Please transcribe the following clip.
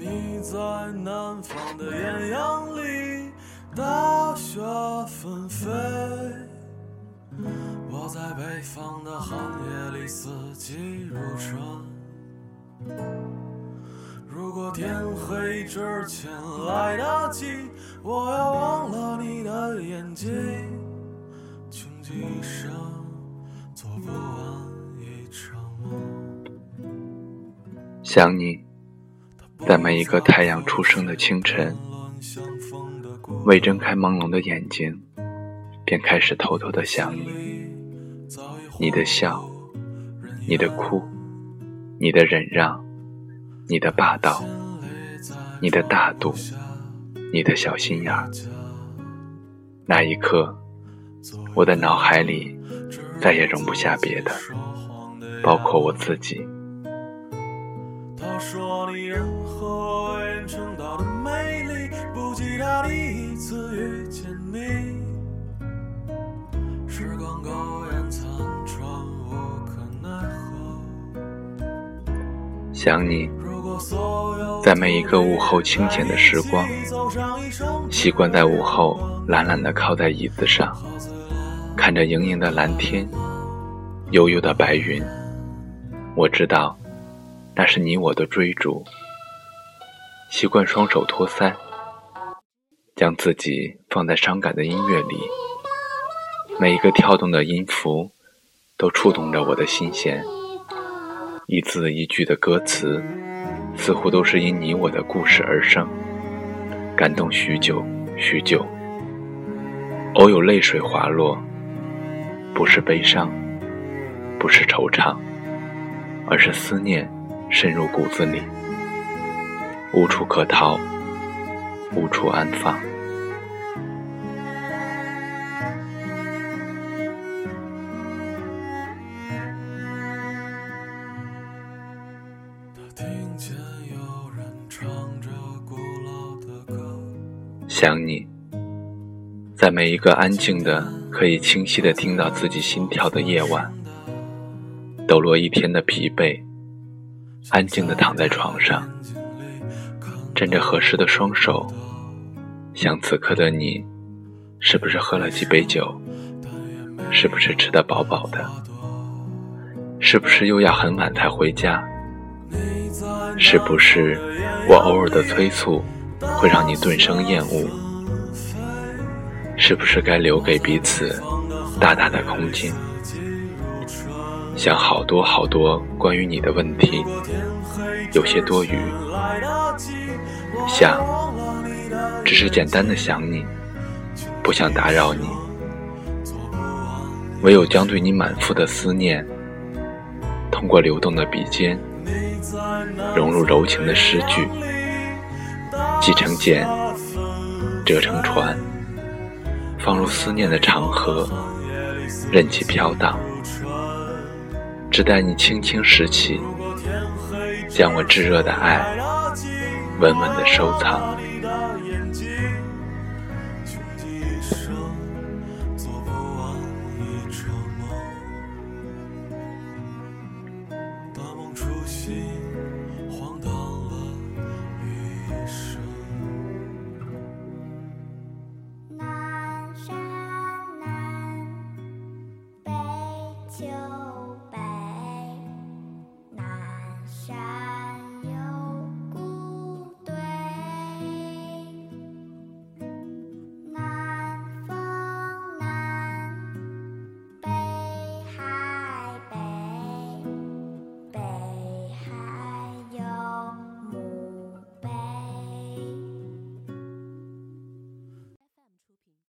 你在南方的艳阳里，大雪纷飞；我在北方的寒夜里，四季如春。如果天黑之前来得及，我要忘了你的眼睛，穷极一生做不完一场梦。想你。在每一个太阳初升的清晨，未睁开朦胧的眼睛，便开始偷偷的想你。你的笑，你的哭，你的忍让，你的霸道，你的大度，你的小心眼儿。那一刻，我的脑海里再也容不下别的，包括我自己。他说你任何未曾到的美丽，不记他第一次遇见你。时光苟延残喘，无可奈何。想你，在每一个午后清浅的时光，习惯在午后懒懒地靠在椅子上，看着盈盈的蓝天，悠悠的白云。我知道。那是你我的追逐，习惯双手托腮，将自己放在伤感的音乐里，每一个跳动的音符都触动着我的心弦，一字一句的歌词似乎都是因你我的故事而生，感动许久许久，偶有泪水滑落，不是悲伤，不是惆怅，而是思念。深入骨子里，无处可逃，无处安放。想你，在每一个安静的、可以清晰的听到自己心跳的夜晚，抖落一天的疲惫。安静地躺在床上，枕着合适的双手，想此刻的你，是不是喝了几杯酒？是不是吃得饱饱的？是不是又要很晚才回家？是不是我偶尔的催促会让你顿生厌恶？是不是该留给彼此大大的空间？想好多好多关于你的问题，有些多余。想，只是简单的想你，不想打扰你。唯有将对你满腹的思念，通过流动的笔尖，融入柔情的诗句，系成茧，折成船，放入思念的长河，任其飘荡。只待你轻轻拾起，将我炙热的爱稳稳的收藏。